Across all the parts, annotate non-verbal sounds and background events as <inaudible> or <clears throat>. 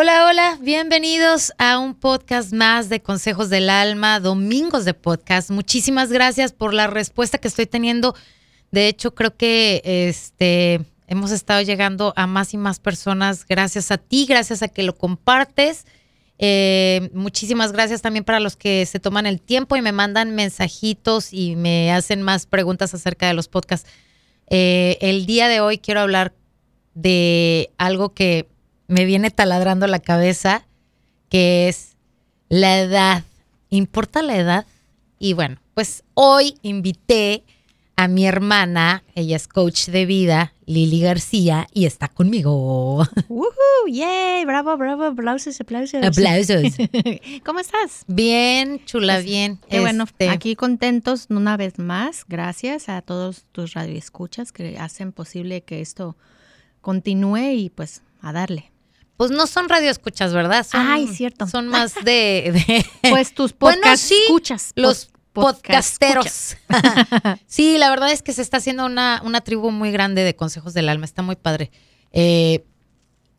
Hola, hola, bienvenidos a un podcast más de Consejos del Alma, Domingos de Podcast. Muchísimas gracias por la respuesta que estoy teniendo. De hecho, creo que este hemos estado llegando a más y más personas gracias a ti, gracias a que lo compartes. Eh, muchísimas gracias también para los que se toman el tiempo y me mandan mensajitos y me hacen más preguntas acerca de los podcasts. Eh, el día de hoy quiero hablar de algo que me viene taladrando la cabeza, que es la edad. ¿Importa la edad? Y bueno, pues hoy invité a mi hermana, ella es coach de vida, Lili García, y está conmigo. <laughs> ¡Woohoo! ¡Yay! ¡Bravo, bravo! ¡Aplausos, aplausos! Aplausos. <laughs> ¿Cómo estás? Bien, chula, Pues, bien. Qué bueno, Este, aquí contentos una vez más. Gracias a todos tus radioescuchas que hacen posible que esto continúe y pues a darle. Pues no son radioescuchas, ¿verdad? Son, Ay, cierto. Son más de... de- <laughs> Pues tus Bueno, podcast sí, escuchas. los pod- podcast podcasteros. <laughs> sí, la verdad es que se está haciendo una, una tribu muy grande de consejos del alma, está muy padre. Eh,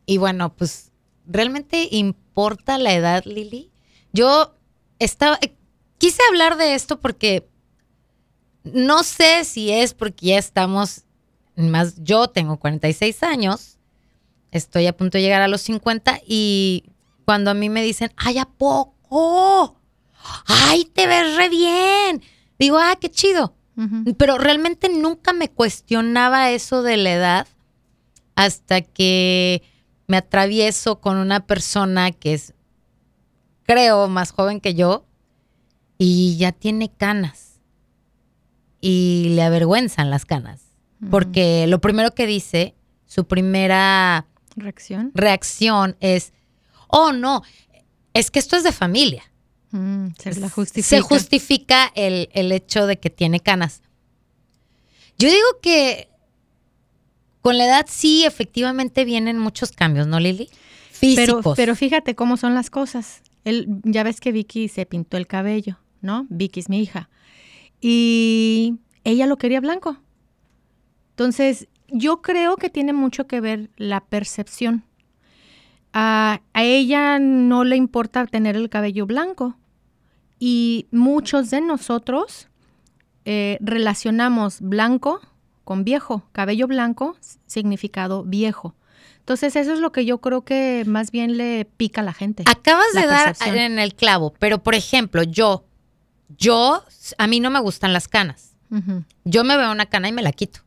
y bueno, pues, ¿realmente importa la edad, Lili? Yo estaba, eh, quise hablar de esto porque no sé si es porque ya estamos, más yo tengo 46 años, estoy a punto de llegar a los 50 y cuando a mí me dicen, ay, ¿a poco? ay, te ves re bien. Digo, ah, qué chido. Pero realmente nunca me cuestionaba eso de la edad hasta que me atravieso con una persona que es, creo, más joven que yo y ya tiene canas. Y le avergüenzan las canas. Porque lo primero que dice, su primera Reacción. reacción es, oh, no, es que esto es de familia. Mm, se la justifica. Se justifica el, el hecho de que tiene canas. Yo digo que con la edad sí, efectivamente vienen muchos cambios, ¿no, Lili? Pero, Físicos. pero fíjate cómo son las cosas. Él, ya ves que Vicky se pintó el cabello, ¿no? Vicky es mi hija. Y ella lo quería blanco. Entonces, yo creo que tiene mucho que ver la percepción. A, a ella no le importa tener el cabello blanco. Y muchos de nosotros eh, relacionamos blanco con viejo. Cabello blanco, significado viejo. Entonces, eso es lo que yo creo que más bien le pica a la gente. Acabas la de dar en el clavo, pero por ejemplo, yo, yo, a mí no me gustan las canas. Yo me veo una cana y me la quito.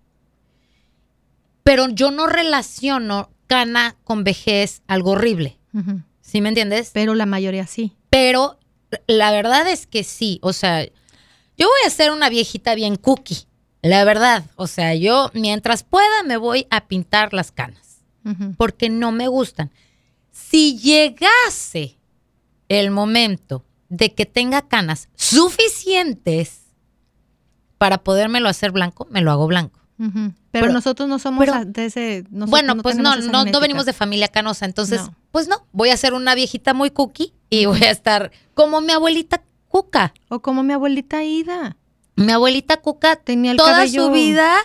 Pero yo no relaciono cana con vejez algo horrible. ¿Sí me entiendes? Pero la mayoría sí. Pero la verdad es que sí, o sea, yo voy a ser una viejita bien cookie, la verdad. O sea, yo mientras pueda me voy a pintar las canas, porque no me gustan. Si llegase el momento de que tenga canas suficientes para podérmelo hacer blanco, me lo hago blanco. Pero, Pero- nosotros no somos pero- de ese. bueno, pues no, no, no venimos de familia canosa, entonces, No. pues no, voy a ser una viejita muy cookie y voy a estar como mi abuelita Cuca. O como mi abuelita Ida. Mi abuelita Cuca Tenía el toda cabello su vida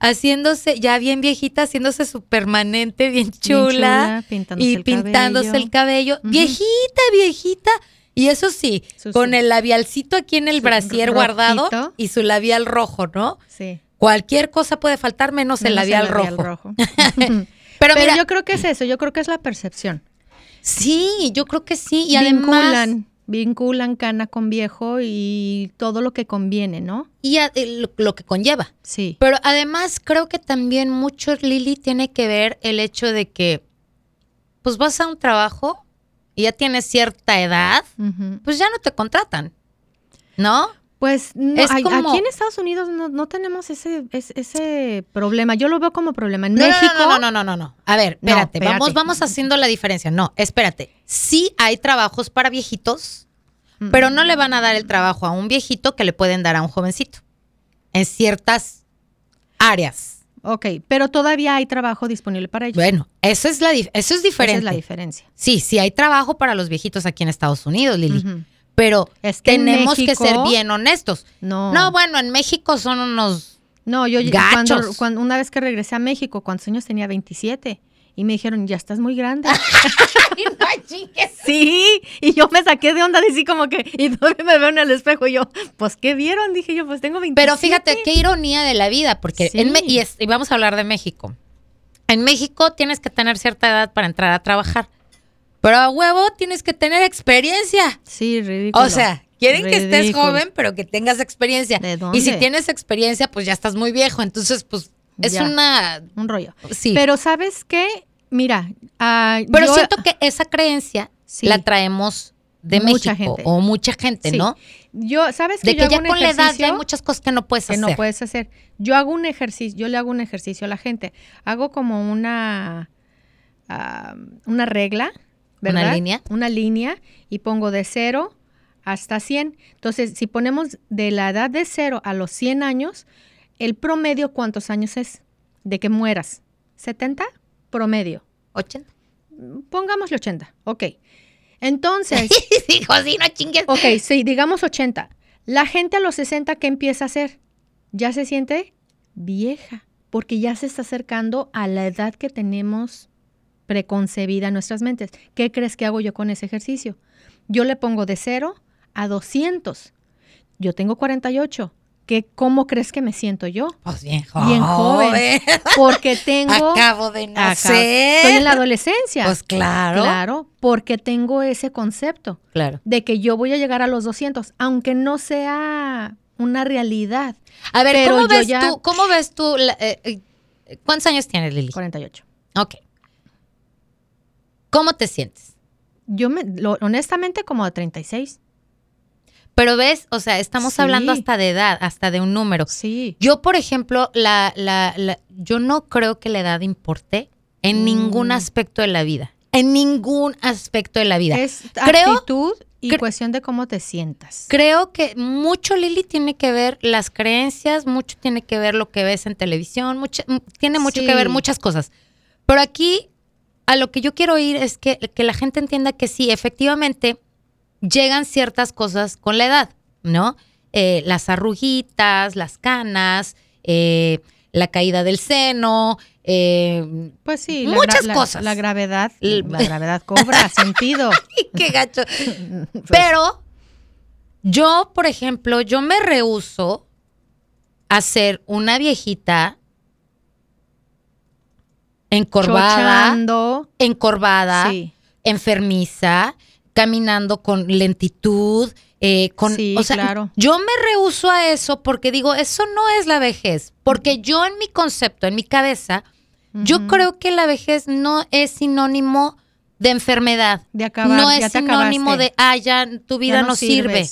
haciéndose, ya bien viejita, haciéndose su permanente, bien chula, chula, pintándose y el pintándose cabello. el cabello. Viejita, viejita. Y eso sí, Su- con el labialcito aquí en el brasier guardado y su labial rojo, ¿no? Sí. Cualquier cosa puede faltar menos el labial, rojo. <laughs> Pero, Pero, mira, yo creo que es eso, yo creo que es la percepción. sí, yo creo que sí. Y además, vinculan, vinculan cana con viejo y todo lo que conviene, ¿no? y a- eh, lo- lo que conlleva. Sí. Pero además creo que también mucho, Lili, tiene que ver el hecho de que, pues vas a un trabajo y ya tienes cierta edad, pues ya no te contratan, ¿no? Pues no, Es como- aquí en Estados Unidos no, no tenemos ese, ese, ese problema. Yo lo veo como problema. En No, México. No, no, no, no, no. A ver, espérate, espérate. Vamos, vamos haciendo la diferencia. No, espérate. Sí hay trabajos para viejitos, Mm. pero no le van a dar el trabajo a un viejito que le pueden dar a un jovencito. En ciertas áreas. Ok, pero todavía hay trabajo disponible para ellos. Bueno, eso es la eso es Esa diferente. es la diferencia. Sí, sí hay trabajo para los viejitos aquí en Estados Unidos, Lili. Pero Es que en tenemos que ser bien honestos. No. No, bueno, en México son unos No, yo Gachos. cuando, cuando una vez que regresé a México, ¿cuántos años tenía? 27. Y me dijeron, ya estás muy grande. <laughs> Ay, no, Y yo me saqué de onda, así como que, y todavía me veo en el espejo y yo, pues, ¿qué vieron? Dije yo, pues tengo 27. Pero fíjate, qué ironía de la vida, porque en Me- y, es- y vamos a hablar de México. En México tienes que tener cierta edad para entrar a trabajar. Pero a huevo tienes que tener experiencia. Sí, ridículo. O sea, quieren que estés joven, pero que tengas experiencia. ¿De dónde? Y si tienes experiencia, pues ya estás muy viejo. Entonces, pues es Ya. una. Un rollo. Sí. Pero ¿sabes qué? Mira, ah, Pero yo- siento que esa creencia Sí. la traemos de Mucha México gente. o mucha gente, Sí. ¿no? Yo, ¿sabes De que que yo ya hago un con la edad ya hay muchas cosas que no puedes que hacer. no puedes hacer? Yo hago un ejercicio, yo le hago un ejercicio a la gente. Hago como una, ah, una regla, ¿Una ¿verdad? línea? Una línea y pongo de cero hasta 100. Entonces, si ponemos de la edad de cero a los 100 años, el promedio, ¿cuántos años es? De que mueras. ¿70? Promedio. 80. Pongámosle 80. Ok. Entonces, <laughs> Dijo, sí, no chingues. ok, sí, digamos 80. La gente a los 60, ¿qué empieza a hacer? Ya se siente vieja, porque ya se está acercando a la edad que tenemos preconcebida en nuestras mentes. ¿Qué crees que hago yo con ese ejercicio? Yo le pongo de 0 a 200. Yo tengo 48. ¿Qué, ¿Cómo crees que me siento yo? Pues bien joven. Bien joven. Porque tengo... <laughs> Acabo de Acá- nacer. Estoy en la adolescencia. Pues claro. Claro, porque tengo ese concepto Claro. de que yo voy a llegar a los 200, aunque no sea una realidad. A ver, Pero ¿cómo ves ya- tú? ¿Cómo ves tú? eh, eh, ¿Cuántos años tienes, Lili? 48. Ok. ¿Cómo te sientes? Yo me, lo- honestamente como de 36. Pero ves, o sea, estamos Sí. hablando hasta de edad, hasta de un número. Sí. Yo, por ejemplo, la, la, la- yo no creo que la edad importe en Mm. ningún aspecto de la vida. En ningún aspecto de la vida. Es Creo- actitud y cuestión de cómo te sientas. Creo que mucho, Lili, tiene que ver las creencias, mucho tiene que ver lo que ves en televisión, mucho- tiene mucho Sí. que ver muchas cosas. Pero aquí, a lo que yo quiero ir es que, que la gente entienda que sí, efectivamente, llegan ciertas cosas con la edad, ¿no? Eh, las arruguitas, las canas, eh, la caída del seno, eh, Pues sí, Muchas la, cosas. La gravedad, L- la gravedad cobra <laughs> sentido. qué gacho. <laughs> Pues, Pero yo, por ejemplo, yo me rehuso a ser una viejita encorvada, chochando. encorvada, Sí. enfermiza, caminando con lentitud, eh, con, Sí, o sea, claro. yo me rehuso a eso porque digo, eso no es la vejez, porque yo en mi concepto, en mi cabeza, yo creo que la vejez no es sinónimo de enfermedad. De acabar, no es sinónimo acabaste. de, ah, ya tu vida Ya no, sirve.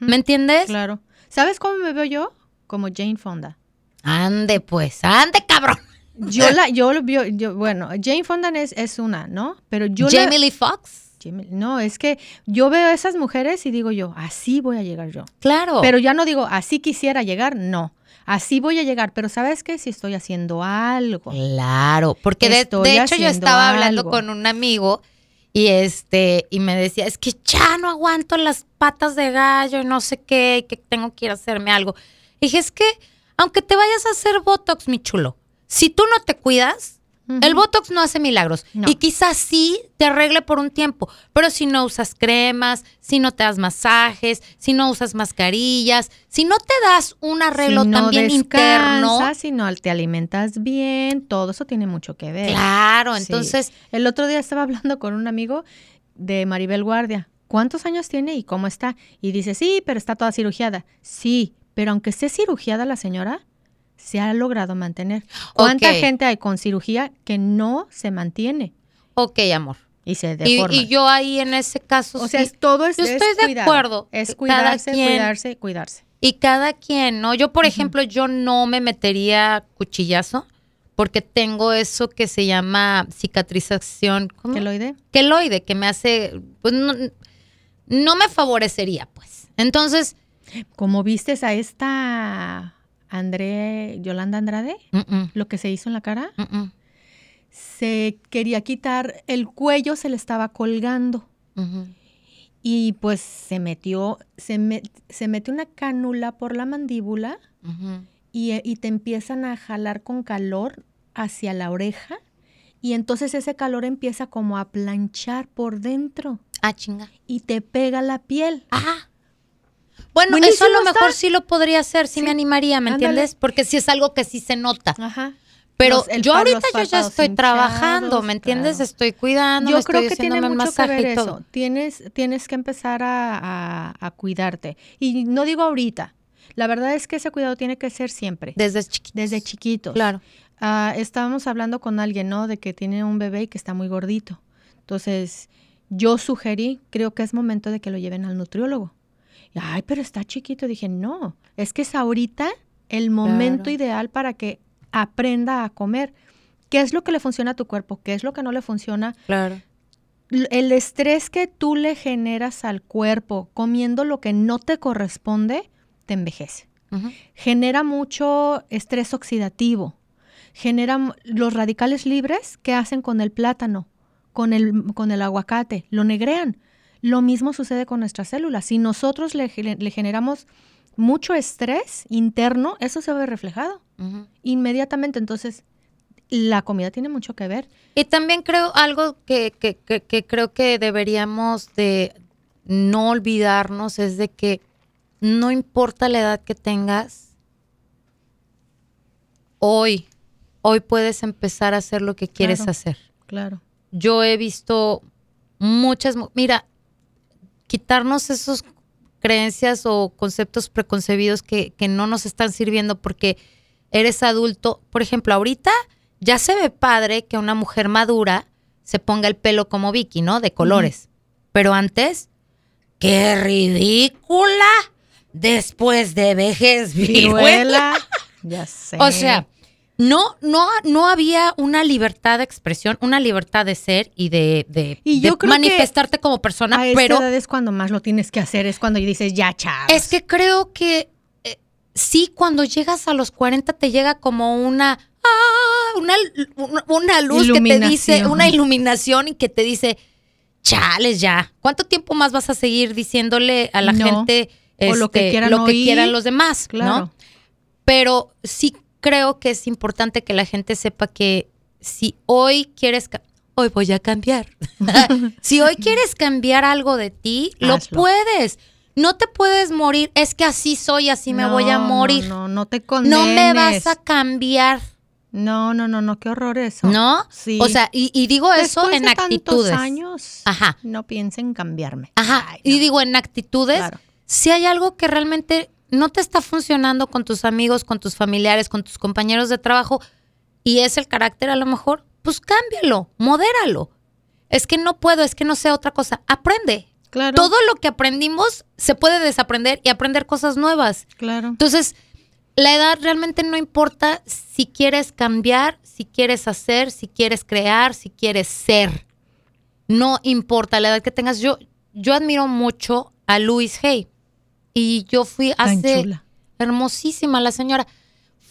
¿Me entiendes? Claro. ¿Sabes cómo me veo yo? Como Jane Fonda. Ande pues, ande cabrón. Yo la, yo lo vio, yo, bueno, Jane Fonda es, es una, ¿no? Pero yo la- Jamie Lee Fox. Jamie- no, es que yo veo a esas mujeres y digo yo, así voy a llegar yo. Claro. Pero ya no digo, así quisiera llegar, no. Así voy a llegar, pero ¿sabes qué? Si estoy haciendo algo. Claro, porque de, hecho yo estaba hablando con un amigo y este y me decía, es que ya no aguanto las patas de gallo y no sé qué, y que tengo que ir a hacerme algo. Y dije, es que aunque te vayas a hacer Botox, mi chulo, si tú no te cuidas, el Botox no hace milagros. No. Y quizás sí te arregle por un tiempo, pero si no usas cremas, si no te das masajes, si no usas mascarillas, si no te das un arreglo si no también interno. si no te alimentas bien, todo eso tiene mucho que ver. Claro, Sí. entonces El otro día estaba hablando con un amigo de Maribel Guardia. ¿Cuántos años tiene y cómo está? Y dice, sí, pero está toda cirugiada. Sí, pero aunque esté cirugiada la señora, se ha logrado mantener. ¿Cuánta gente hay con cirugía que no se mantiene Ok, amor. y se deforma? y yo ahí en ese caso o sea, es, todo es Yo es estoy de cuidado. acuerdo. Es cuidarse, quien- cuidarse, cuidarse. Y cada quien, ¿no? Yo, por ejemplo, yo no me metería cuchillazo porque tengo eso que se llama cicatrización. ¿Cómo? ¿Queloide? Queloide, que me hace, pues no, no me favorecería, pues. Entonces, Como vistes a esta André, Yolanda Andrade, mm, mm, lo que se hizo en la cara, mm, se quería quitar el cuello, se le estaba colgando. ujú. Y pues se metió, se, me- se mete una cánula por la mandíbula Ujú. y, eh, y te empiezan a jalar con calor hacia la oreja y entonces ese calor empieza como a planchar por dentro. Ah, chinga. y te pega la piel. Ah. Bueno, Buenísimo eso a lo mejor está. sí lo podría hacer, sí, Sí. me animaría, ¿me Ándale. entiendes? Porque sí es algo que sí se nota. Ajá. Pero Los- el yo ahorita yo ya estoy trabajando, ¿me entiendes? claro. Estoy cuidando, Yo estoy creo que tiene mucho que ver todo. eso. Tienes, tienes que empezar a, a- a cuidarte. Y no digo ahorita. La verdad es que ese cuidado tiene que ser siempre. Desde chiquito. desde chiquitos. Claro. Ah, estábamos hablando con alguien, ¿no? De que tiene un bebé y que está muy gordito. Entonces, yo sugerí, creo que es momento de que lo lleven al nutriólogo. Ay, pero está chiquito. Dije, no, es que es ahorita el momento Claro. ideal para que aprenda a comer. ¿Qué es lo que le funciona a tu cuerpo? ¿Qué es lo que no le funciona? Claro. El estrés que tú le generas al cuerpo comiendo lo que no te corresponde, te envejece genera mucho estrés oxidativo, genera los radicales libres que hacen con el plátano, con el, con el aguacate, lo negrean. Lo mismo sucede con nuestras células. Si nosotros le, ge- le generamos mucho estrés interno, eso se ve reflejado inmediatamente. Entonces, la comida tiene mucho que ver. Y también creo algo que, que- que- que creo que deberíamos de no olvidarnos es de que no importa la edad que tengas, hoy, hoy puedes empezar a hacer lo que quieres Claro. hacer. Claro. Yo he visto muchas, mu- mira, quitarnos esos creencias o conceptos preconcebidos que, que no nos están sirviendo porque eres adulto. Por ejemplo, ahorita ya se ve padre que una mujer madura se ponga el pelo como Vicky, ¿no? De colores. Pero antes, ¡qué ridícula! Después de vejez, <laughs> viruela. Viruela. ya sé. O sea, no, no, no había una libertad de expresión, una libertad de ser y de, de- Y de yo creo que manifestarte como persona, a esta pero edad es cuando más lo tienes que hacer, es cuando dices, ya, chavos. es que creo que eh, sí, cuando llegas a los 40 te llega como una, ah, una, una- luz que te dice, una iluminación y que te dice, chales ya, ¿cuánto tiempo más vas a seguir diciéndole a la No, gente o lo que este, quieran lo que oír? quieran los demás? Claro. ¿no? Pero sí creo que es importante que la gente sepa que si hoy quieres, hoy voy a cambiar. <laughs> si hoy quieres cambiar algo de ti, lo puedes. No te puedes morir, es que así soy, así me voy a No, morir. No, no, no te No, condenes. me vas a cambiar, No, no, no, no, qué horror eso. ¿no? Sí. O sea, y, y digo eso Después en de tantos actitudes. años, Ajá. no piensen en cambiarme. Ajá. Ay, Y no. digo en actitudes, Claro. si hay algo que realmente no te está funcionando con tus amigos, con tus familiares, con tus compañeros de trabajo, y es el carácter a lo mejor, pues cámbialo, modéralo. Es que no puedo, es que no sé otra cosa. Aprende. Claro. Todo lo que aprendimos se puede desaprender y aprender cosas nuevas. Claro. Entonces, la edad realmente no importa si quieres cambiar, si quieres hacer, si quieres crear, si quieres ser. No importa la edad que tengas. Yo, yo admiro mucho a Louise Hay. Y yo fui Tan hace... chula. Hermosísima la señora.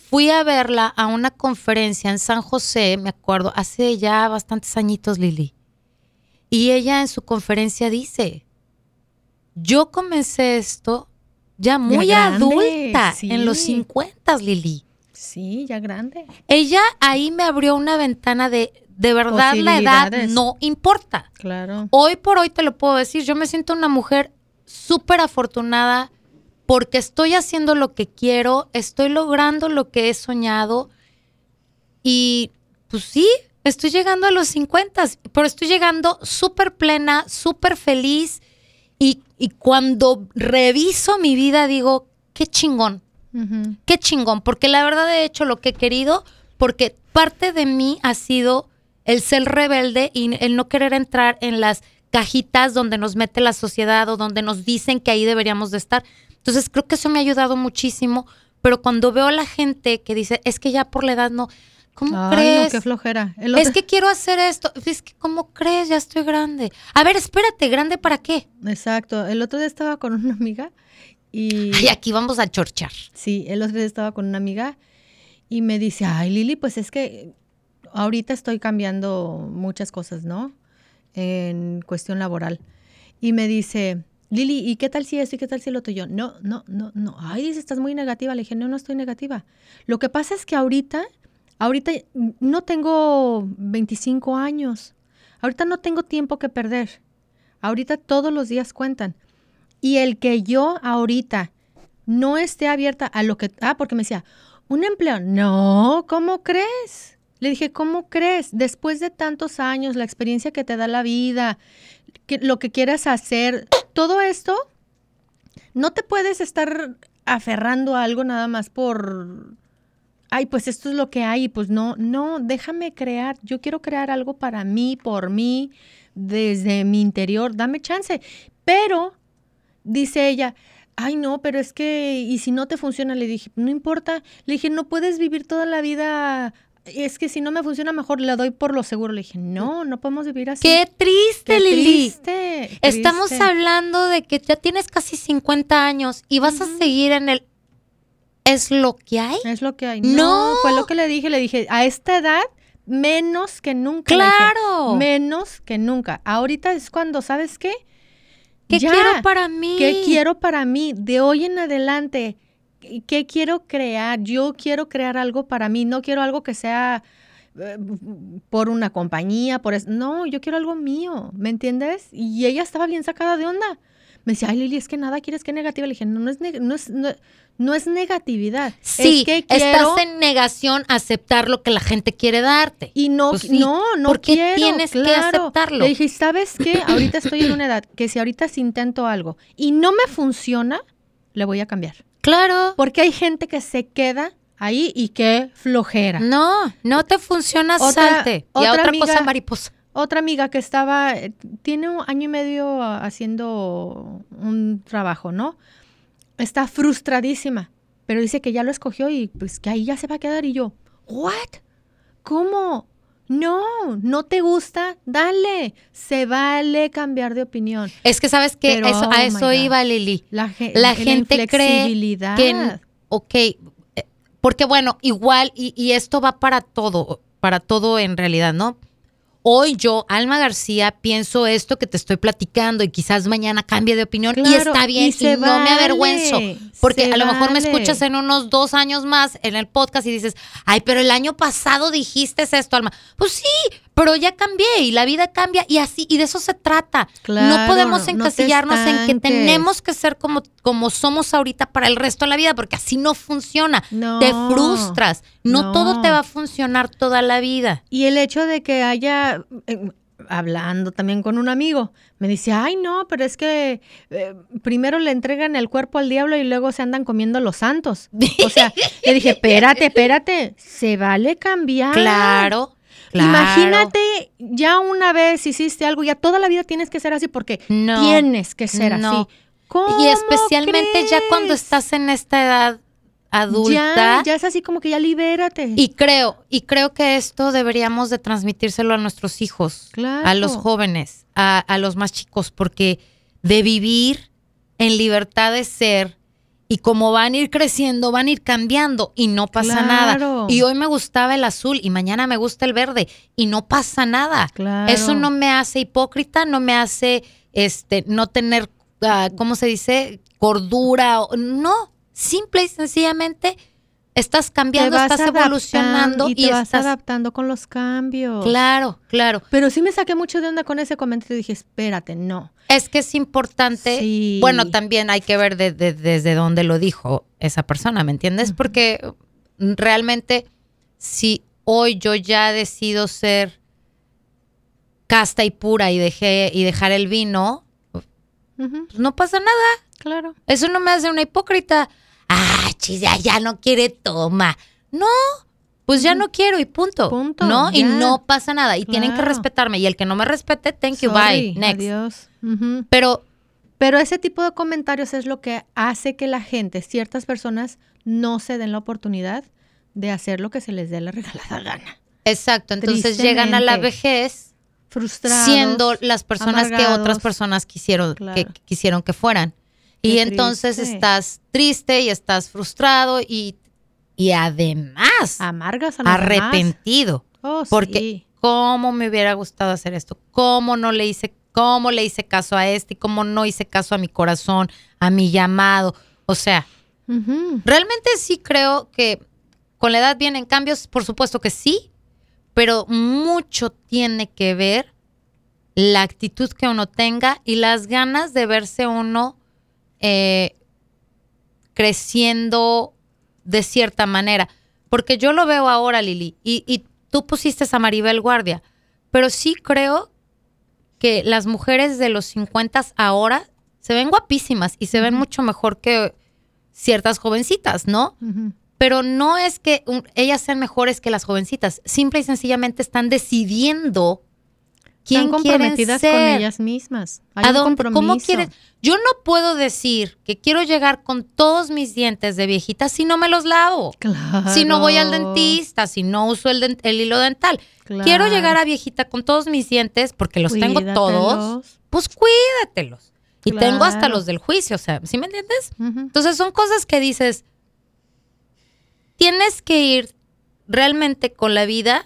Fui a verla a una conferencia en San José, me acuerdo, hace ya bastantes añitos, Lili. Y ella en su conferencia dice, yo comencé esto ya muy grande, adulta, sí. en los 50, Lili. Sí, ya grande. Ella ahí me abrió una ventana de, de verdad, la edad no importa. Claro. Hoy por hoy te lo puedo decir, yo me siento una mujer súper afortunada porque estoy haciendo lo que quiero, estoy logrando lo que he soñado y pues sí, estoy llegando a los 50, pero estoy llegando súper plena, súper feliz y, y cuando reviso mi vida digo, qué chingón, qué chingón, porque la verdad he hecho lo que he querido, porque parte de mí ha sido el ser rebelde y el no querer entrar en las cajitas donde nos mete la sociedad o donde nos dicen que ahí deberíamos de estar. Entonces creo que eso me ha ayudado muchísimo, pero cuando veo a la gente que dice, es que ya por la edad no, ¿cómo Ay, crees? no, qué flojera. El es otro- que quiero hacer esto. Es que, ¿cómo crees? Ya estoy grande. A ver, espérate, ¿grande para qué? Exacto. El otro día estaba con una amiga y... Ay, aquí vamos a chorchar. Sí, el otro día estaba con una amiga y me dice, ay Lili, pues es que ahorita estoy cambiando muchas cosas, ¿no? En cuestión laboral. Y me dice, Lili, ¿y qué tal si esto y qué tal si lo otro? Yo, no, no, no, no. Ay, dice, estás muy negativa. Le dije, no, no estoy negativa. Lo que pasa es que ahorita, ahorita no tengo 25 años. Ahorita no tengo tiempo que perder. Ahorita todos los días cuentan. Y el que yo ahorita no esté abierta a lo que... Ah, porque me decía, un empleo. No, ¿cómo crees? Le dije, ¿cómo crees? Después de tantos años, la experiencia que te da la vida, que, lo que quieras hacer, todo esto, no te puedes estar aferrando a algo nada más por, ay, pues esto es lo que hay, pues no, no, déjame crear, yo quiero crear algo para mí, por mí, desde mi interior, dame chance. Pero, dice ella, ay no, pero es que, y si no te funciona, le dije, no importa, le dije, no puedes vivir toda la vida es que si no me funciona mejor le doy por lo seguro. Le dije, no, no podemos vivir así. Qué triste, Lili. Triste, Estamos hablando de que ya tienes casi 50 años y vas a seguir en el... ¿Es lo que hay? Es lo que hay. No. Fue lo que le dije. Le dije, a esta edad, menos que nunca. Claro. menos que nunca. Ahorita es cuando, ¿sabes qué? ¿Qué quiero para mí? ¿Qué quiero para mí? De hoy en adelante ¿qué quiero crear? Yo quiero crear algo para mí, no quiero algo que sea eh, por una compañía, por eso. No, yo quiero algo mío, ¿me entiendes? Y ella estaba bien sacada de onda. Me decía, ay Lili, es que nada quieres que negativa. Le dije, no, no es, no es, no, es negatividad. Sí, que estás en negación a aceptar lo que la gente quiere darte. Y no, pues no, no ¿por qué tienes que aceptarlo? Le dije, ¿sabes qué? Ahorita estoy en una edad que si ahorita si intento algo y no me funciona, le voy a cambiar. Claro. Porque hay gente que se queda ahí y que flojera. No, no te funciona, salte. y otra, cosa mariposa. Otra amiga que estaba, tiene un año y medio haciendo un trabajo, ¿no? Está frustradísima, pero dice que ya lo escogió y pues que ahí ya se va a quedar. Y yo, ¿what? ¿Cómo? No, no te gusta, dale. Se vale cambiar de opinión. Es que sabes que eso, a oh eso iba Lili. La, gente cree que, ok, eh, porque bueno, igual, y, y esto va para todo, para todo en realidad, ¿no? Hoy yo, Alma García, pienso esto que te estoy platicando y quizás mañana cambie de opinión y está bien y, no me avergüenzo. Porque a lo mejor me escuchas en unos dos años más en el podcast y dices, ay, pero el año pasado dijiste esto, Alma. Pues sí, pero ya cambié y la vida cambia y así, y de eso se trata. no podemos encasillarnos en que tenemos que ser como, como somos ahorita para el resto de la vida, porque así no funciona. te frustras. No, todo te va a funcionar toda la vida. Y el hecho de que haya, eh, hablando también con un amigo, me dice, ay no, pero es que eh, primero le entregan el cuerpo al diablo y luego se andan comiendo los santos. O sea, le dije, espérate, espérate, se vale cambiar. <laughs> Claro. Imagínate, ya una vez hiciste algo, ya toda la vida tienes que ser así porque tienes que ser así. y especialmente ya cuando estás en esta edad adulta. Ya, ya es así como que ya libérate. Y creo, y creo que esto deberíamos de transmitírselo a nuestros hijos, a los jóvenes, a, a los más chicos, porque de vivir en libertad de ser y como van a ir creciendo, van a ir cambiando y no pasa nada. Y hoy me gustaba el azul y mañana me gusta el verde y no pasa nada. Eso no me hace hipócrita, no me hace este no tener uh, ¿cómo se dice? cordura, no, simple y sencillamente estás cambiando, estás evolucionando y, te vas adaptando con los cambios. Claro, claro. Pero sí me saqué mucho de onda con ese comentario y dije, espérate, no. Es que es importante. Bueno, también hay que ver desde dónde lo dijo esa persona, ¿me entiendes? Porque realmente, si hoy yo ya decido ser casta y pura y dejé y dejar el vino, pues no pasa nada. Claro. Eso no me hace una hipócrita ah, chis, ya, no quiere toma. No, pues ya no quiero y punto. Punto. ¿No? Y no pasa nada. Y tienen que respetarme. Y el que no me respete, thank you, bye. Next. Adiós. Pero. Pero ese tipo de comentarios es lo que hace que la gente, ciertas personas, no se den la oportunidad de hacer lo que se les dé la regalada gana. Exacto. Entonces llegan a la vejez frustrados, siendo las personas que otras personas quisieron, que quisieron que fueran y entonces estás triste y estás frustrado y, y además amargas arrepentido. Oh, porque cómo me hubiera gustado hacer esto, cómo no le hice, cómo le hice caso a este y cómo no hice caso a mi corazón, a mi llamado. O sea, realmente sí creo que con la edad vienen cambios, por supuesto que sí, pero mucho tiene que ver la actitud que uno tenga y las ganas de verse uno eh, creciendo de cierta manera. Porque yo lo veo ahora, Lili, y, y tú pusiste a Maribel Guardia, pero sí creo que las mujeres de los 50 ahora se ven guapísimas y se ven mucho mejor que ciertas jovencitas, ¿no? Pero no es que ellas sean mejores que las jovencitas, simple y sencillamente están decidiendo están comprometidas con ellas mismas. Hay ¿A un ¿Cómo quieren? Yo no puedo decir que quiero llegar con todos mis dientes de viejita si no me los lavo. Claro. Si no voy al dentista, si no uso el, hilo dental. Quiero llegar a viejita con todos mis dientes porque los tengo todos. Pues cuídatelos. Y tengo hasta los del juicio, o sea, ¿sí me entiendes? Entonces son cosas que dices, tienes que ir realmente con la vida.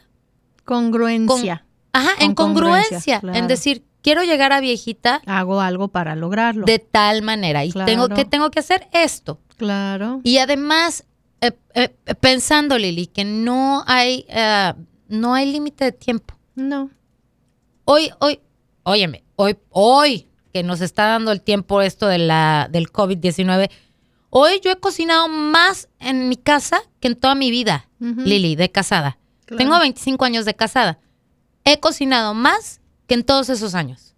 Congruencia. Ajá, en congruencia, en decir, quiero llegar a viejita. Hago algo para lograrlo. De tal manera. Y tengo que tengo que hacer esto. Claro. Y además, eh, eh, pensando, Lili, que no hay, eh, no hay límite de tiempo. No. Hoy, hoy, óyeme, hoy, hoy que nos está dando el tiempo esto de la, del COVID-19, hoy yo he cocinado más en mi casa que en toda mi vida, Lili, de casada. Tengo 25 años de casada he cocinado más que en todos esos años.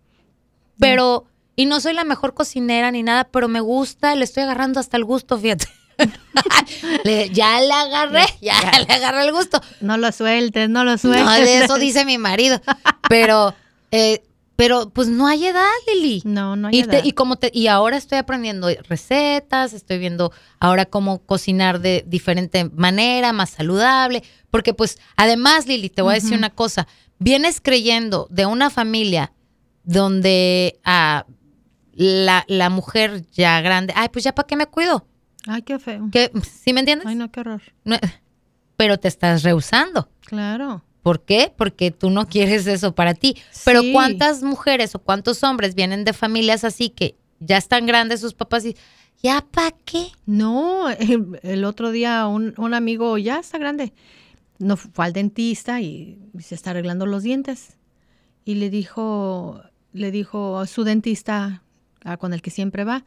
Pero, y no soy la mejor cocinera ni nada, pero me gusta, le estoy agarrando hasta el gusto, fíjate. <laughs> ya le agarré, ya, le agarré el gusto. No lo sueltes, no lo sueltes. No, de eso dice mi marido. Pero, eh, pero pues no hay edad, Lili. No, no hay y edad. y, como te, y ahora estoy aprendiendo recetas, estoy viendo ahora cómo cocinar de diferente manera, más saludable. Porque pues, además, Lili, te voy a decir una cosa vienes creyendo de una familia donde ah, la, la, mujer ya grande, ay, pues ya para qué me cuido. Ay, qué feo. ¿Sí me entiendes? Ay, no, qué horror. pero te estás rehusando. Claro. ¿Por qué? Porque tú no quieres eso para ti. Pero ¿cuántas mujeres o cuántos hombres vienen de familias así que ya están grandes sus papás y ya para qué? No, <laughs> el, otro día un, un, amigo ya está grande no fue al dentista y se está arreglando los dientes. Y le dijo, le dijo a su dentista, con el que siempre va,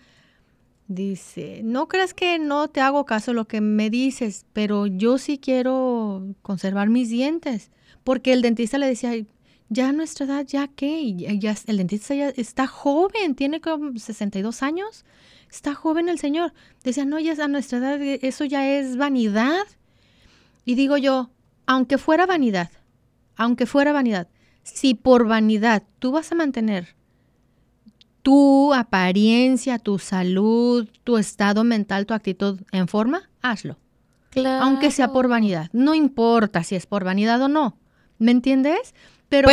dice, no creas que no te hago caso lo que me dices, pero yo sí quiero conservar mis dientes. Porque el dentista le decía, ya a nuestra edad, ¿ya qué? Ya, el dentista ya está joven, tiene como 62 años. Está joven el señor. Decía, no, ya a nuestra edad, eso ya es vanidad. Y digo yo, aunque fuera vanidad, aunque fuera vanidad, si por vanidad tú vas a mantener tu apariencia, tu salud, tu estado mental, tu actitud en forma, hazlo. Claro. Aunque sea por vanidad. No importa si es por vanidad o no. ¿Me entiendes? Pero,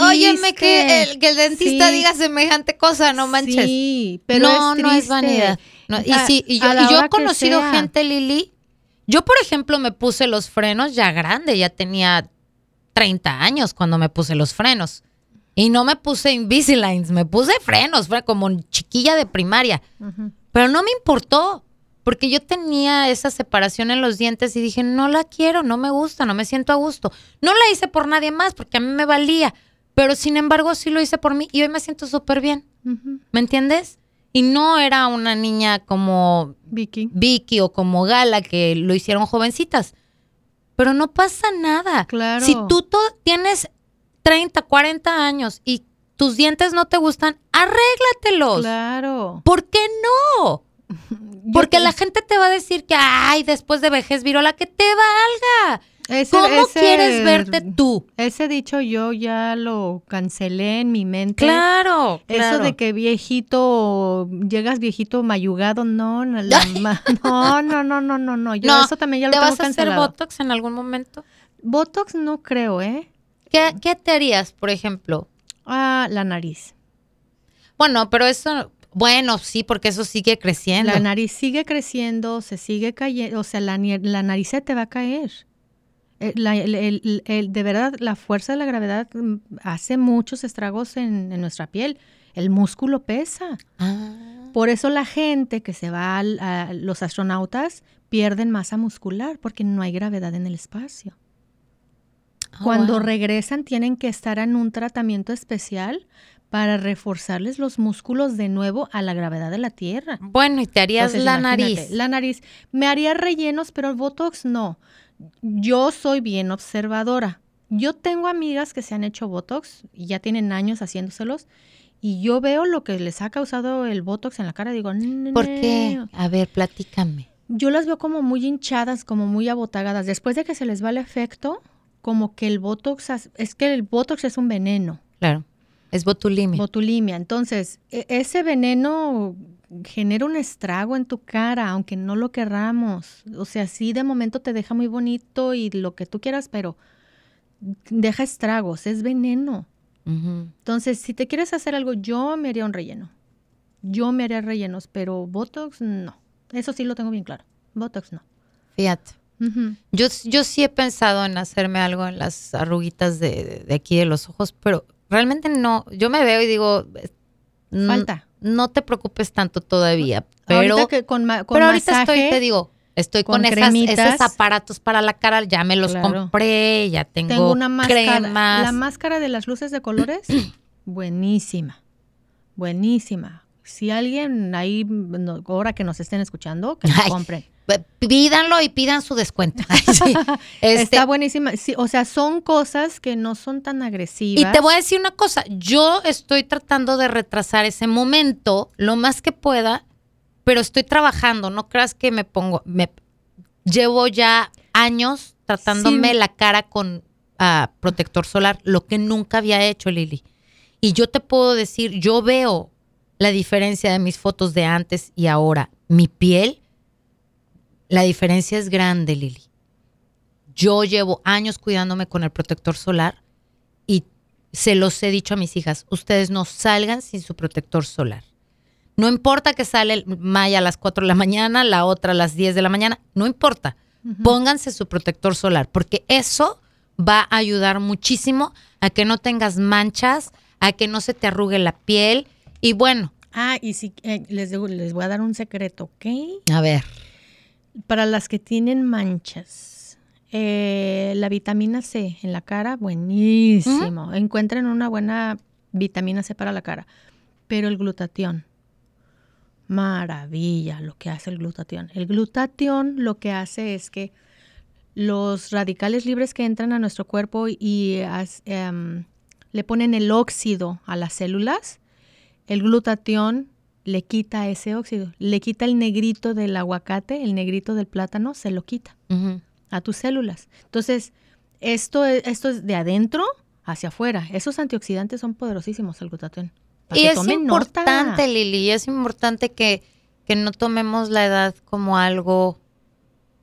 óyeme que el, que el dentista diga semejante cosa, no manches. Sí, pero no, no es vanidad. y sí, y yo, y yo he conocido gente, Lili, yo, por ejemplo, me puse los frenos ya grande, ya tenía 30 años cuando me puse los frenos. Y no me puse Invisaligns, me puse frenos, fue como chiquilla de primaria. Pero no me importó, porque yo tenía esa separación en los dientes y dije, no la quiero, no me gusta, no me siento a gusto. No la hice por nadie más, porque a mí me valía. Pero sin embargo, sí lo hice por mí y hoy me siento súper bien. ¿Me entiendes? Y no era una niña como Vicky. Vicky o como Gala que lo hicieron jovencitas. Pero no pasa nada. Claro. Si tú tienes 30, 40 años y tus dientes no te gustan, arréglatelos. Claro. ¿Por qué no? <laughs> Porque la gente te va a decir que, ay, después de vejez virola, que te valga. ¿Cómo quieres verte tú? Ese dicho yo ya lo cancelé en mi mente. Claro. Eso de que viejito, llegas viejito mayugado, no, no, <laughs> no, no, no, no, no. Yo eso también ya lo ¿Te tengo vas a hacer Botox en algún momento? Botox no creo, ¿eh? ¿Qué, te harías, por ejemplo? Ah, la nariz. Bueno, pero eso, bueno, sí, porque eso sigue creciendo. La nariz sigue creciendo, se sigue cayendo, o sea, la, la nariz se te va a caer. Eh, de verdad, la fuerza de la gravedad mm, hace muchos estragos en, nuestra piel. El músculo pesa. Ah. Por eso la gente que se va a los astronautas pierden masa muscular porque no hay gravedad en el espacio. Ah, Cuando regresan tienen que estar en un tratamiento especial para reforzarles los músculos de nuevo a la gravedad de la Tierra. Bueno, y te harías Entonces, la nariz. La nariz. Me haría rellenos, pero el Botox no. Yo soy bien observadora. Yo tengo amigas que se han hecho Botox y ya tienen años haciéndoselos. Y yo veo lo que les ha causado el Botox en la cara. Digo, ¿Por qué? A ver, platícame. Yo las veo como muy hinchadas, como muy abotagadas. Después de que se les va el efecto, como que el Botox, es que el Botox es un veneno, Claro. Es botulimia. botulimia. Entonces, e- ese veneno genera un estrago en tu cara, aunque no lo querramos. O sea, sí de momento te deja muy bonito y lo que tú quieras, pero deja estragos, es veneno. Entonces, si te quieres hacer algo, yo me haría un relleno. Yo me haría rellenos, pero Botox no. Eso sí lo tengo bien claro. Botox no. Fíjate. Yo, yo sí he pensado en hacerme algo en las arruguitas de, de- aquí de los ojos, pero realmente no. Yo me veo y digo, n- Falta. No te preocupes tanto todavía, pero, ahorita que con, con pero ahorita masaje, estoy, te digo, estoy con, con esas, esos aparatos para la cara, ya me los Claro. compré, ya tengo, tengo una máscara. cremas. La máscara de las luces de colores, <clears throat> buenísima. Buenísima. Si alguien ahí, no, ahora que nos estén escuchando, que lo compren. Pídanlo y pidan su descuento. <laughs> Sí. Este, Está buenísima. Sí, o sea, son cosas que no son tan agresivas. Y te voy a decir una cosa, yo estoy tratando de retrasar ese momento lo más que pueda, pero estoy trabajando, no creas que me pongo, me llevo ya años tratándome Sí. la cara con ah, protector solar, lo que nunca había hecho, Lili. Y yo te puedo decir, yo veo la diferencia de mis fotos de antes y ahora. Mi piel, la diferencia es grande, Lili. Yo llevo años cuidándome con el protector solar y se los he dicho a mis hijas, ustedes no salgan sin su protector solar. No importa que sale el Maya a las 4 de la mañana, la otra a las 10 de la mañana, no importa. Pónganse su protector solar, porque eso va a ayudar muchísimo a que no tengas manchas, a que no se te arrugue la piel. Y bueno, Ah, y si eh, les, les voy a dar un secreto, ¿ok? a ver, Para las que tienen manchas, eh, la vitamina C en la cara, buenísimo. Encuentren una buena vitamina C para la cara. Pero el glutatión, maravilla lo que hace el glutatión. El glutatión lo que hace es que los radicales libres que entran a nuestro cuerpo y em, le ponen el óxido a las células, el glutatión le quita ese óxido, le quita el negrito del aguacate, el negrito del plátano, se lo quita a tus células. Entonces, esto es, esto es de adentro hacia afuera. Esos antioxidantes son poderosísimos, el glutatión. Y es tomen nota. importante, Lili, es importante que, que no tomemos la edad como algo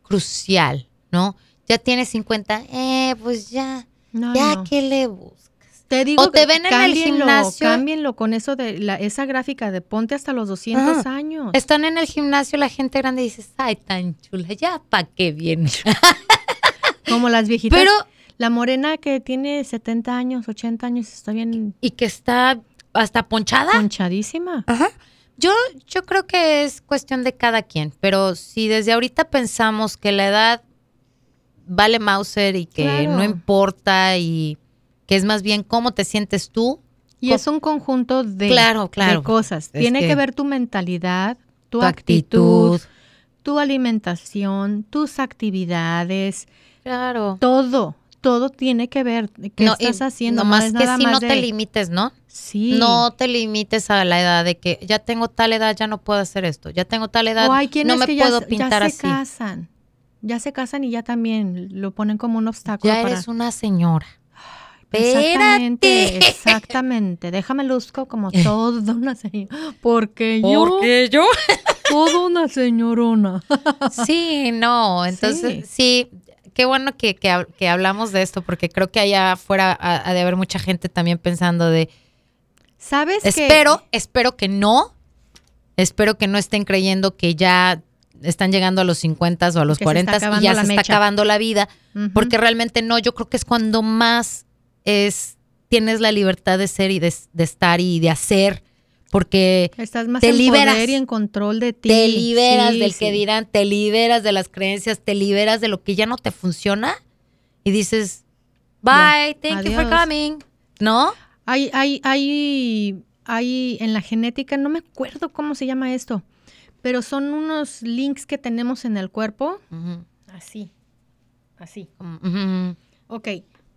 crucial, ¿no? Ya tienes 50, eh, pues ya, No, ya no. que le buscas. Te digo, O te ven en el gimnasio. Cámbienlo con eso de la, esa gráfica de ponte hasta los 200 Ajá. años. Están en el gimnasio la gente grande y dices, ay, tan chula, ya pa' qué viene. <laughs> Como las viejitas. Pero, la morena que tiene 70 años, 80 años, está bien y que está hasta ponchada. ponchadísima. Yo, yo creo que es cuestión de cada quien, pero si desde ahorita pensamos que la edad vale Mauser y que Claro. no importa y que es más bien cómo te sientes tú, Y es un conjunto de, Claro, claro. de cosas. Es Tiene que, que- ver tu mentalidad, tu, tu actitud, actitud. tu alimentación, tus actividades, Claro. todo. Todo tiene que ver. ¿Qué No, estás haciendo? No más es que nada si más no de- te limites, ¿no? Sí. No te limites a la edad de que ya tengo tal edad, ya no puedo hacer esto. Ya tengo tal edad, o hay quienes no me que ya, puedo se- ya pintar se así. casan. Ya se casan y ya también lo ponen como un obstáculo. Ya para- eres una señora. Exactamente, Espérate. exactamente. Déjame luzco como <laughs> toda una señora. Porque yo, yo? <laughs> toda una señorona. <laughs> Sí, no, entonces sí, qué bueno que, que que hablamos de esto porque creo que allá afuera ha, ha de haber mucha gente también pensando de, ¿Sabes espero, espero que no, espero que no estén creyendo que ya están llegando a los 50 o a los Que se 40 está y ya se está acabando la vida, porque realmente no, yo creo que es cuando más es tienes la libertad de ser y de, de estar y de hacer, porque Estás más te en liberas. poder y en control de ti. te liberas Sí, del sí. que dirán, te liberas de las creencias, te liberas de lo que ya no te funciona y dices, bye, thank you for coming, ¿no? Hay, hay, hay, hay en la genética, no me acuerdo cómo se llama esto, pero son unos links que tenemos en el cuerpo. Así, así. Ujú. Ok,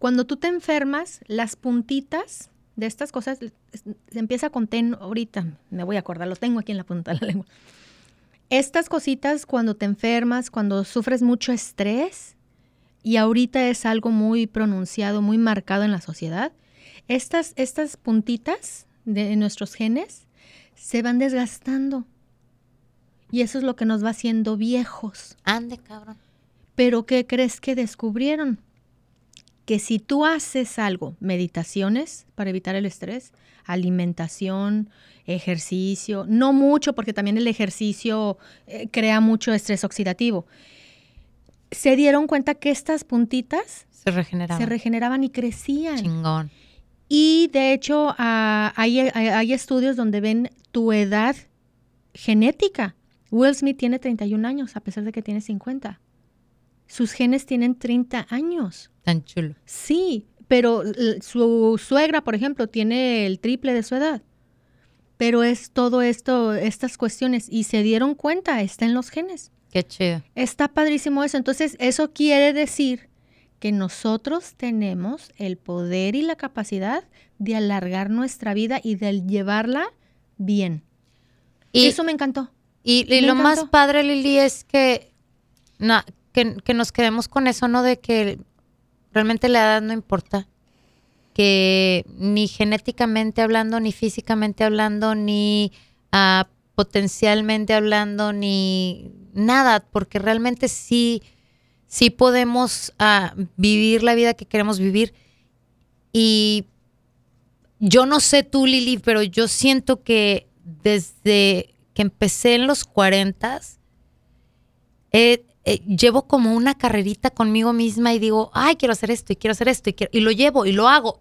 cuando tú te enfermas, las puntitas de estas cosas, se empieza con ten ahorita, me voy a acordar, lo tengo aquí en la punta de la lengua. Estas cositas cuando te enfermas, cuando sufres mucho estrés, y ahorita es algo muy pronunciado, muy marcado en la sociedad, estas, estas puntitas de nuestros genes se van desgastando. Y eso es lo que nos va haciendo viejos. Ande, cabrón. Pero ¿qué crees que descubrieron? Que si tú haces algo, meditaciones para evitar el estrés, alimentación, ejercicio, no mucho porque también el ejercicio eh, crea mucho estrés oxidativo, se dieron cuenta que estas puntitas Se regeneraba. se regeneraban y crecían. Chingón. Y de hecho hay, hay- hay estudios donde ven tu edad genética. Will Smith tiene 31 años a pesar de que tiene 50. Sus genes tienen 30 años. Tan chulo. Sí, pero su suegra, por ejemplo, tiene el triple de su edad. Pero es todo esto, estas cuestiones, y se dieron cuenta, está en los genes. Qué chido. Está padrísimo eso. Entonces, eso quiere decir que nosotros tenemos el poder y la capacidad de alargar nuestra vida y de llevarla bien. Y, eso me encantó. y, y me lo más padre, Lili, es que, na- que, nos quedemos con eso, ¿no? De que realmente la edad no importa. Que ni genéticamente hablando, ni físicamente hablando, ni ah, potencialmente hablando, ni nada, porque realmente sí, sí podemos ah, vivir la vida que queremos vivir. Y yo no sé tú, Lili, pero yo siento que desde que empecé en los 40, llevo como una carrerita conmigo misma y digo, ay, quiero hacer esto y quiero hacer esto y, quiero- y lo llevo y lo hago.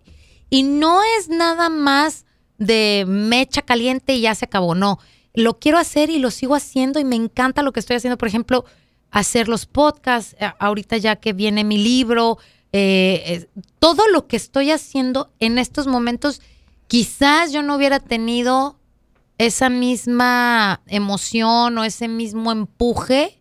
Y no es nada más de mecha caliente y ya se acabó, no. Lo quiero hacer y lo sigo haciendo y me encanta lo que estoy haciendo. Por ejemplo, hacer los podcasts, a- ahorita ya que viene mi libro, eh, eh, todo lo que estoy haciendo en estos momentos, quizás yo no hubiera tenido esa misma emoción o ese mismo empuje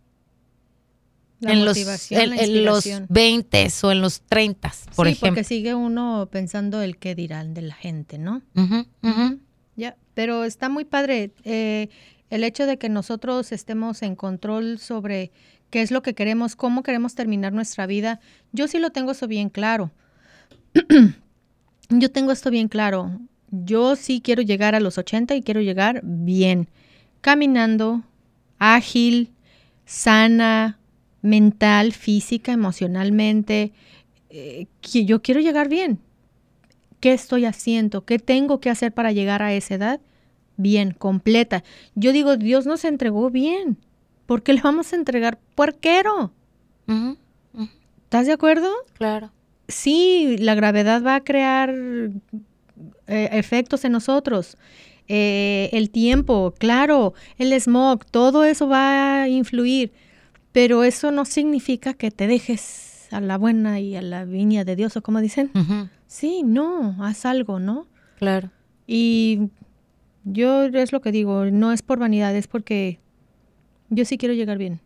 La en los, en, en los inspiración. 20 o en los 30, por sí, ejemplo. porque sigue uno pensando el qué dirán de la gente, ¿no? Ujú, ujú. Ya, pero está muy padre eh, el hecho de que nosotros estemos en control sobre qué es lo que queremos, cómo queremos terminar nuestra vida. Yo sí lo tengo eso bien claro. <clears throat> Yo tengo esto bien claro. Yo sí quiero llegar a los 80 y quiero llegar bien, caminando, ágil, sana, mental, física, emocionalmente. Eh, que yo quiero llegar bien. ¿Qué estoy haciendo? ¿Qué tengo que hacer para llegar a esa edad? Bien, completa. Yo digo, Dios nos entregó bien. ¿Por qué le vamos a entregar puerquero? ¿Estás de acuerdo? Claro. Sí, la gravedad va a crear eh, efectos en nosotros. Eh, el tiempo, claro, el smog, todo eso va a influir. Pero eso no significa que te dejes a la buena y a la viña de Dios, o como dicen. Sí, no, haz algo, ¿no? Claro. Y yo es lo que digo, no es por vanidad, es porque yo sí quiero llegar bien.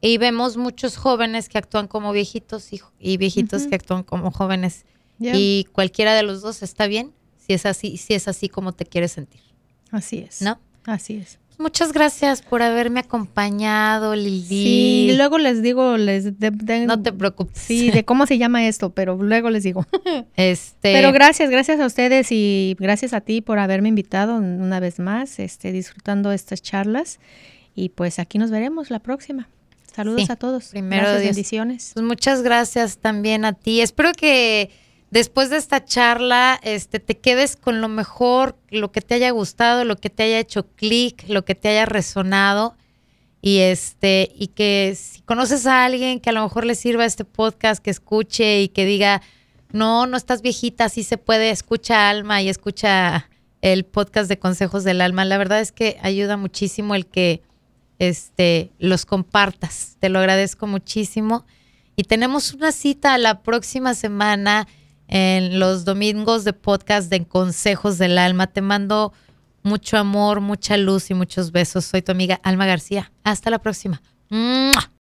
Y vemos muchos jóvenes que actúan como viejitos y, y viejitos que actúan como jóvenes. Y cualquiera de los dos está bien si es así, si es así como te quieres sentir, Así es. ¿no? Así es. Muchas gracias por haberme acompañado, Lili. Sí, luego les digo, les de- de- no te preocupes. sí, de cómo se llama esto, pero luego les digo. <laughs> Este, Pero gracias, gracias a ustedes y gracias a ti por haberme invitado una vez más, este, disfrutando estas charlas. Y pues aquí nos veremos la próxima. Saludos Sí, a todos. primero gracias, bendiciones. Pues muchas gracias también a ti. Espero que después de esta charla este, te quedes con lo mejor, lo que te haya gustado, lo que te haya hecho clic, lo que te haya resonado. Y este, y que si conoces a alguien que a lo mejor le sirva este podcast, que escuche y que diga, no, no estás viejita, sí se puede, escucha Alma y escucha el podcast de Consejos del Alma. La verdad es que ayuda muchísimo el que este, los compartas. Te lo agradezco muchísimo. Y tenemos una cita la próxima semana en los domingos de podcast de Consejos del Alma. Te mando mucho amor, mucha luz y muchos besos. Soy tu amiga Alma García. Hasta la próxima.